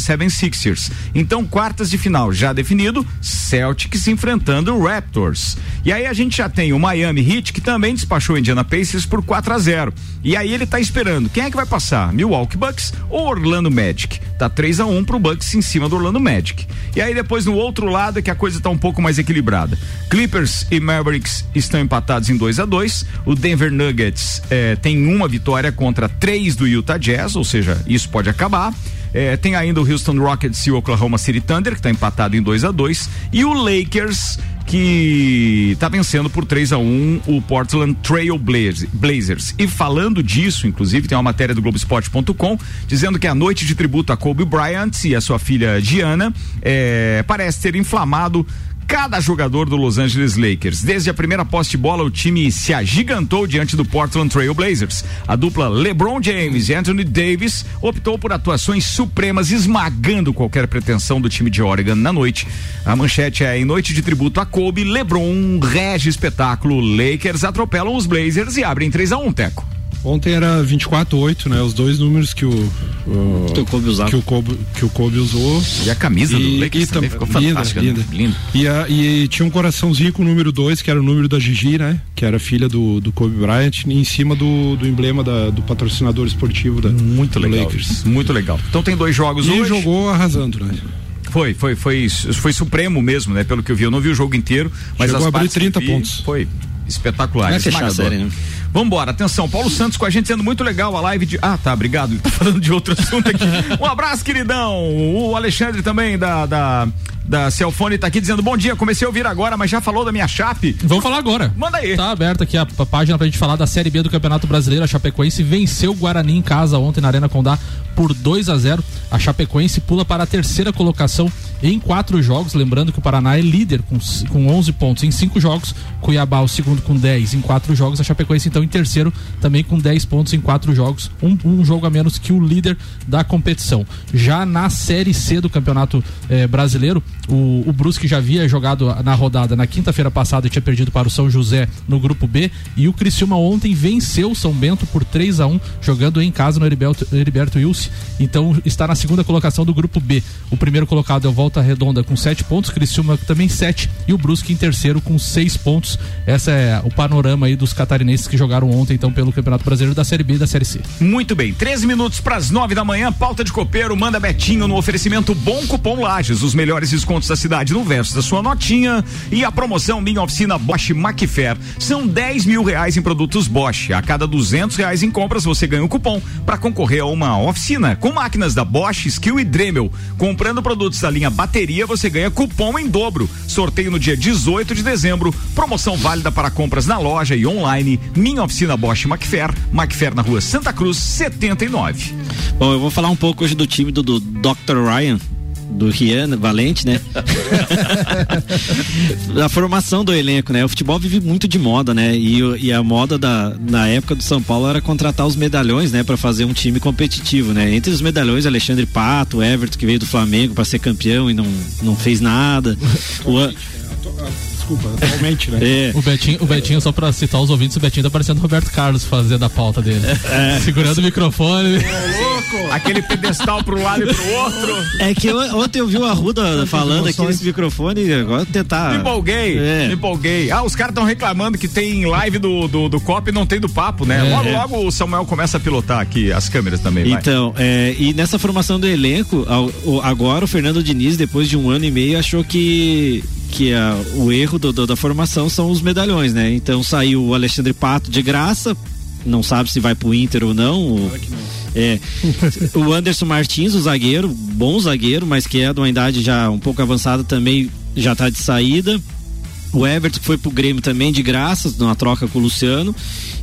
76ers. Então, quartas de final já definido, Celtics enfrentando Raptors. E aí a gente já tem o Miami Heat que também despachou o Indiana Pacers por 4 a 0. E aí ele tá esperando, quem é que vai passar? Milwaukee Bucks ou Orlando Magic? Tá 3 a 1 pro Bucks em cima do Orlando Magic. E aí depois no outro lado é que a coisa tá um pouco mais equilibrada. Clippers e Mavericks estão empatados em 2 a 2 O Denver Nuggets eh, tem uma vitória contra três do Utah Jazz, ou seja, isso pode acabar. Eh, tem ainda o Houston Rockets e o Oklahoma City Thunder, que está empatado em 2 a 2 E o Lakers, que está vencendo por 3 a 1 o Portland Trail Blaz- Blazers. E falando disso, inclusive, tem uma matéria do Globoesporte.com dizendo que a noite de tributo a Kobe Bryant e a sua filha Gianna eh, parece ter inflamado cada jogador do Los Angeles Lakers. Desde a primeira posse de bola, o time se agigantou diante do Portland Trail Blazers. A dupla LeBron James e Anthony Davis optou por atuações supremas, esmagando qualquer pretensão do time de Oregon na noite. A manchete é: em noite de tributo a Kobe, LeBron rege espetáculo. Lakers atropelam os Blazers e abrem 3 a 1 Teco. Ontem era 24-8, né? Os dois números que o, o que o Kobe usava. Que o Kobe, que o Kobe usou. E a camisa e, do Lakers e também ficou fantástica, linda, né? linda. E, a, e, tinha um coraçãozinho com o número 2, que era o número da Gigi, né? Que era filha do, do Kobe Bryant, em cima do, do emblema da, do patrocinador esportivo da Muito legal. Lakers. Muito legal. Então tem dois jogos e hoje. jogou arrasando, né? Foi, foi, foi, foi supremo mesmo, né? Pelo que eu vi. Eu não vi o jogo inteiro, mas Chegou as a abrir 30 pontos. Foi espetacular. Vai fechar a série, né? Vambora, atenção, Paulo Santos com a gente sendo muito legal a live de. Ah, tá, obrigado. Tá falando de outro assunto aqui. Um abraço, queridão. O Alexandre também da, da da Celfone tá aqui dizendo bom dia, comecei a ouvir agora, mas já falou da minha chape. Vamos falar agora. Manda aí. Tá aberta aqui a, a, página pra gente falar da Série B do Campeonato Brasileiro. A Chapecoense venceu o Guarani em casa ontem na Arena Condá por 2 a 0. A Chapecoense pula para a terceira colocação em quatro jogos. Lembrando que o Paraná é líder com, com 11 pontos em cinco jogos. Cuiabá, o segundo, com 10 em quatro jogos. A Chapecoense, então, em terceiro, também com 10 pontos em quatro jogos. Um, um jogo a menos que o líder da competição. Já na Série C do Campeonato eh, Brasileiro, o, o Brusque já havia jogado na rodada na quinta-feira passada e tinha perdido para o São José no grupo B. E o Criciúma ontem venceu o São Bento por 3 a 1 jogando em casa no Heriberto, Heriberto Wilson. Então está na segunda colocação do grupo B. O primeiro colocado é o Volta Redonda com 7 pontos, Criciúma também 7 e o Brusque em terceiro com 6 pontos. Essa é o panorama aí dos catarinenses que jogaram ontem então pelo Campeonato Brasileiro da Série B e da Série C. Muito bem, 13 minutos para as 9 da manhã, pauta de copeiro, manda Betinho no oferecimento Bom Cupom Lages, os melhores descontos da cidade no verso da sua notinha e a promoção Minha Oficina Bosch Macfair. São 10 mil reais em produtos Bosch. A cada 200 reais em compras você ganha um cupom para concorrer a uma oficina com máquinas da Bosch, Skill e Dremel. Comprando produtos da linha bateria você ganha cupom em dobro. Sorteio no dia 18 de dezembro. Promoção válida para compras na loja e online. Minha Oficina Bosch Macfair. Macfair na rua Santa Cruz 79. Bom, eu vou falar um pouco hoje do time do, do Dr. Ryan do Rian Valente, né? a formação do elenco, né? O futebol vive muito de moda, né? E, e, a moda da, na época do São Paulo era contratar os medalhões, né? para fazer um time competitivo, né? Entre os medalhões, Alexandre Pato, Everton, que veio do Flamengo para ser campeão e não, não fez nada. o, desculpa, atualmente, né? É. O Betinho, o Betinho, só pra citar os ouvintes, o Betinho tá parecendo o Roberto Carlos fazendo a pauta dele. É. Segurando o microfone. louco! Aquele pedestal pro lado e pro outro. É que eu, ontem eu vi o Arruda falando aqui nesse microfone, agora tentar. Me empolguei, é. me empolguei. Ah, os caras estão reclamando que tem live do, do, do COP e não tem do papo, né? É. Logo, logo o Samuel começa a pilotar aqui as câmeras também. Então, é, e nessa formação do elenco, agora o Fernando Diniz, depois de um ano e meio, achou que que a, o erro do, do, da formação são os medalhões, né? Então saiu o Alexandre Pato de graça, não sabe se vai pro Inter ou não. Claro que não. É. o Anderson Martins, o zagueiro, bom zagueiro, mas que é de uma idade já um pouco avançada também, já tá de saída. O Everton foi pro Grêmio também de graça, numa troca com o Luciano.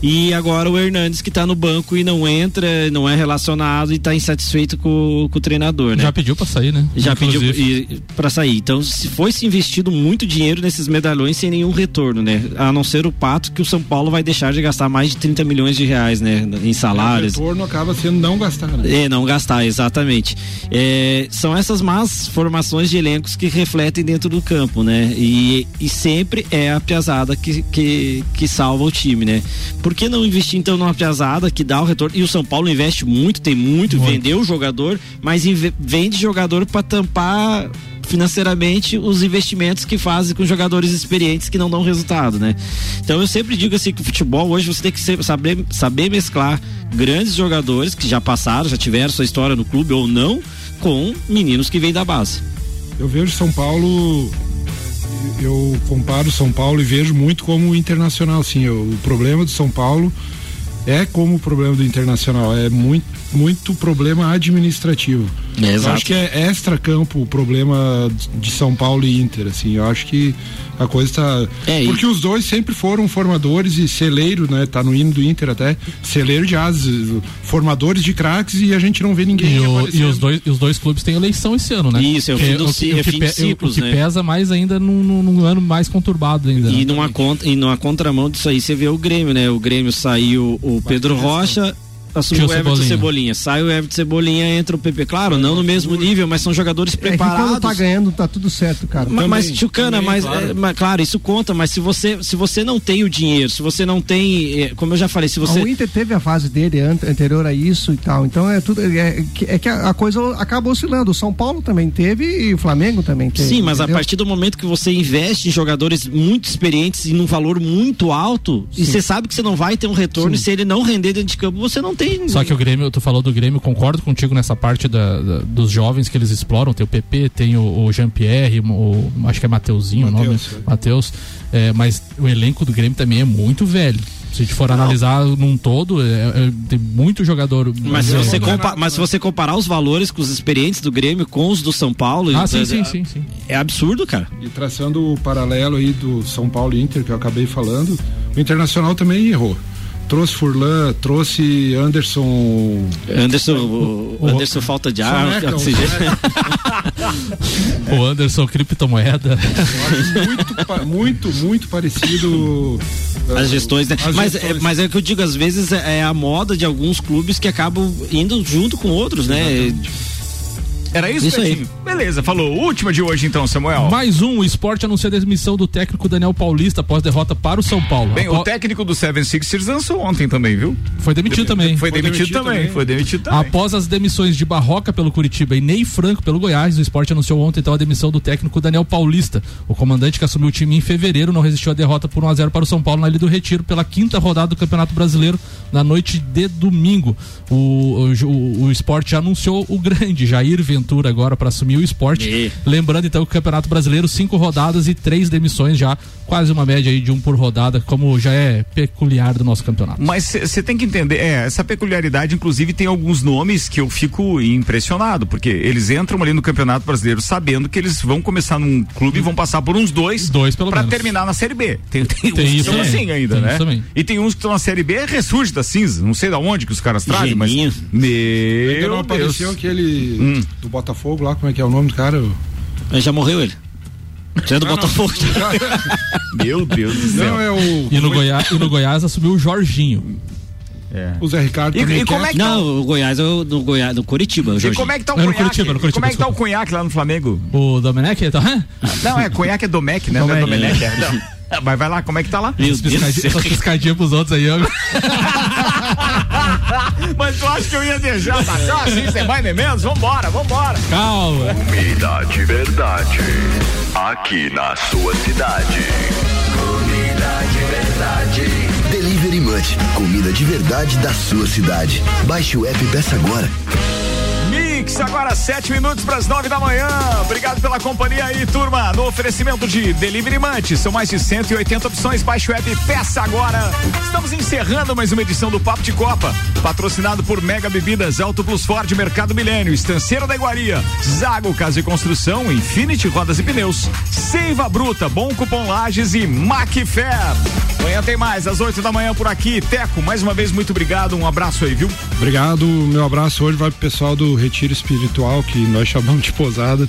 E agora o Hernandes que tá no banco e não entra, não é relacionado e tá insatisfeito com, com o treinador, né? Já pediu para sair, né? Já Inclusive. pediu para sair. Então, se foi se investido muito dinheiro nesses medalhões sem nenhum retorno, né? A não ser o pato que o São Paulo vai deixar de gastar mais de 30 milhões de reais, né? Em salários. O retorno acaba sendo não gastar, né? É, não gastar, exatamente. É, são essas más formações de elencos que refletem dentro do campo, né? E, e sempre é a piazada que, que, que salva o time, né? Por que não investir então numa piazada que dá o retorno? E o São Paulo investe muito, tem muito, muito. vendeu o jogador, mas vende jogador para tampar financeiramente os investimentos que fazem com jogadores experientes que não dão resultado, né? Então eu sempre digo assim que o futebol hoje você tem que saber, saber mesclar grandes jogadores que já passaram, já tiveram sua história no clube ou não, com meninos que vêm da base. Eu vejo São Paulo eu comparo São Paulo e vejo muito como internacional, sim. Eu, o problema do São Paulo é como o problema do internacional, é muito, muito problema administrativo. É. Eu acho que é extra-campo o problema de São Paulo e Inter, assim. Eu acho que a coisa tá. É, Porque e... os dois sempre foram formadores e celeiro, né? Tá no hino do Inter até. Celeiro de asas, formadores de craques e a gente não vê ninguém. E, o, e, os, dois, os dois clubes têm eleição esse ano, né? Isso, é o fim, do, é, o, que, é fim de ciclos, o que né? pesa mais ainda num, num, ano mais conturbado ainda. E, né? numa, contra, e numa contramão disso aí, você vê o Grêmio, né? O Grêmio saiu o Pedro Rocha assumiu o Everton Cebolinha. Cebolinha. Sai o Everton Cebolinha, entra o PP. Claro, não no mesmo nível, mas são jogadores é preparados. quando tá ganhando, tá tudo certo, cara. Mas, mas Chucana, mas, claro. É, mas, claro, isso conta, mas se você, se você não tem o dinheiro, se você não tem, é, como eu já falei, se você. O Inter teve a fase dele anterior a isso e tal. Então é tudo. É, é que a coisa acaba oscilando. O São Paulo também teve e o Flamengo também teve. Sim, mas entendeu? a partir do momento que você investe em jogadores muito experientes e num valor muito alto, Sim. e você sabe que você não vai ter um retorno, Sim. e se ele não render dentro de campo, você não tem. Só que o Grêmio tu falou do Grêmio, concordo contigo nessa parte da, da, dos jovens que eles exploram. Tem o PP, tem o, o Jean-Pierre, o, acho que é Mateuzinho Mateus, o nome. É. Matheus. É, mas o elenco do Grêmio também é muito velho. Se a gente for analisar num todo, é, é, tem muito jogador. Mas se, você mas se você comparar os valores com os experientes do Grêmio com os do São Paulo. Ah, sim, é, sim, sim, sim. É absurdo, cara. E traçando o paralelo aí do São Paulo Inter, que eu acabei falando, o Internacional também errou trouxe Furlan, trouxe Anderson. Anderson, o, o Anderson falta de ar, o Anderson criptomoeda. Muito, muito, muito parecido. As gestões, né? As mas, é, gestões. É, mas é o que eu digo, às vezes é a moda de alguns clubes que acabam indo junto com outros, né? Exatamente. Era isso, isso aí. Beleza, falou. Última de hoje então, Samuel. Mais um, o esporte anuncia a demissão do técnico Daniel Paulista após derrota para o São Paulo. Bem, o técnico do Seven Sixers lançou ontem também, viu? Foi demitido de, também. Foi, foi demitido, demitido também, também, foi demitido também. Após as demissões de Barroca pelo Curitiba e Ney Franco pelo Goiás, o esporte anunciou ontem então a demissão do técnico Daniel Paulista. O comandante que assumiu o time em fevereiro não resistiu à derrota por 1 a 0 para o São Paulo na Ilha do Retiro pela quinta rodada do Campeonato Brasileiro na noite de domingo. O, o, o, o esporte anunciou o grande Jair Ventura agora para assumir o esporte. E... Lembrando então que o Campeonato Brasileiro, cinco rodadas e três demissões já, quase uma média aí de um por rodada, como já é peculiar do nosso campeonato. Mas você tem que entender, é, essa peculiaridade, inclusive, tem alguns nomes que eu fico impressionado, porque eles entram ali no Campeonato Brasileiro sabendo que eles vão começar num clube e vão passar por uns dois, dois pelo pra terminar na Série B. Tem, tem, tem uns isso que estão assim ainda, né? Também. E tem uns que estão na Série B, ressurge da cinza, não sei da onde que os caras trazem, mas. Meu. Ainda não apareceu aquele hum. Do Botafogo lá, como é que é o nome do cara? Mas já morreu ele. Já é do Botafogo. Meu Deus do céu. Não, é o... e, no Goiás, e no Goiás assumiu o Jorginho. É. O Zé Ricardo e. E como é que tá não, o Goiás é o do Goiás, do Curitiba. O e como é que tá o Cunhaque? Curitiba, Curitiba, como é que tá o Cunhaque lá no Flamengo? O Domenech? Tá... Não, é Cunhaque é Domecq, né? Não é Domenech, é. Não. Mas vai lá, como é que tá lá? Essas piscadinhas, piscadinhas pros outros aí, Mas tu acha que eu ia deixar? Só assim, sem mais nem menos? Vambora, vambora. Calma. Comida de verdade. Aqui na sua cidade. Comida de verdade. Delivery Munch. Comida de verdade da sua cidade. Baixe o app e peça agora. Mix, agora sete minutos para as nove da manhã. Obrigado pela companhia aí, turma. No oferecimento de Delivery Munch, são mais de 180 opções. Baixe e peça agora. Estamos encerrando mais uma edição do Papo de Copa, patrocinado por Mega Bebidas, Auto Plus Ford, Mercado Milênio, Estanceira da Iguaria, Zago Casa e Construção, Infinity Rodas e Pneus, Seiva Bruta, Bom Cupom Lages e Macfair. Amanhã tem mais, às 8 da manhã por aqui. Teco, mais uma vez, muito obrigado. Um abraço aí, viu? Obrigado. Meu abraço hoje vai pro pessoal do Retiro espiritual, que nós chamamos de posada,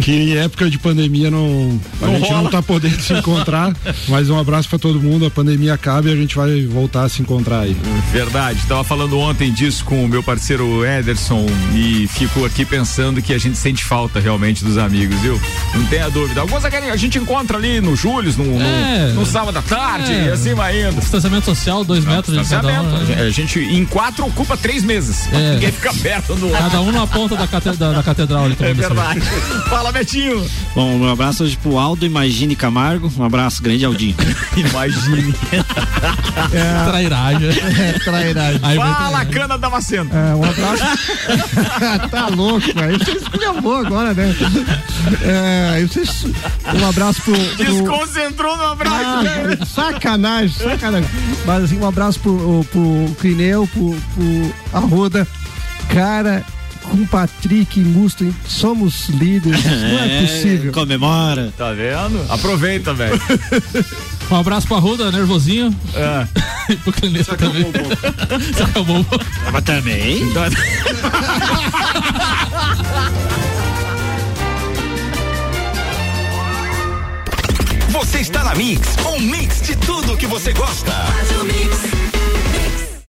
que em época de pandemia não, a não gente rola. não tá podendo se encontrar, mas um abraço para todo mundo, a pandemia acaba e a gente vai voltar a se encontrar aí. Verdade, tava falando ontem disso com o meu parceiro Ederson e fico aqui pensando que a gente sente falta realmente dos amigos, viu? Não tenha dúvida. Alguns a gente encontra ali no Júlio, no, é, no, no, sábado à tarde, é. e assim vai indo. Distanciamento social, dois metros de cada um. Né? A gente em quatro ocupa três meses. É. Ninguém fica perto do outro. Cada um numa ponta da, da, da catedral ali. É verdade. Fala, Betinho. Bom, um abraço hoje pro Aldo Imagine Camargo. Um abraço grande, Aldinho. Imagine. é, trairagem. É, trairagem. Aí Fala, cana Damasceno. É, um abraço. tá louco, cara. Você escolheu agora, né? É, vocês, um abraço pro. pro... Desconcentrou no abraço, ah, né? Sacanagem, sacanagem. Mas assim, um abraço pro, pro Crineu, pro, pro Arruda. Cara, com Patrick e Musto, somos líderes. Não é possível. Comemora. Tá vendo? Aproveita, velho. Um abraço pra Ruda, nervosinho. É. pro Cleneta também. Você acabou. Mas também. Então... Você está na Mix, um mix de tudo que você gosta. Faz o mix.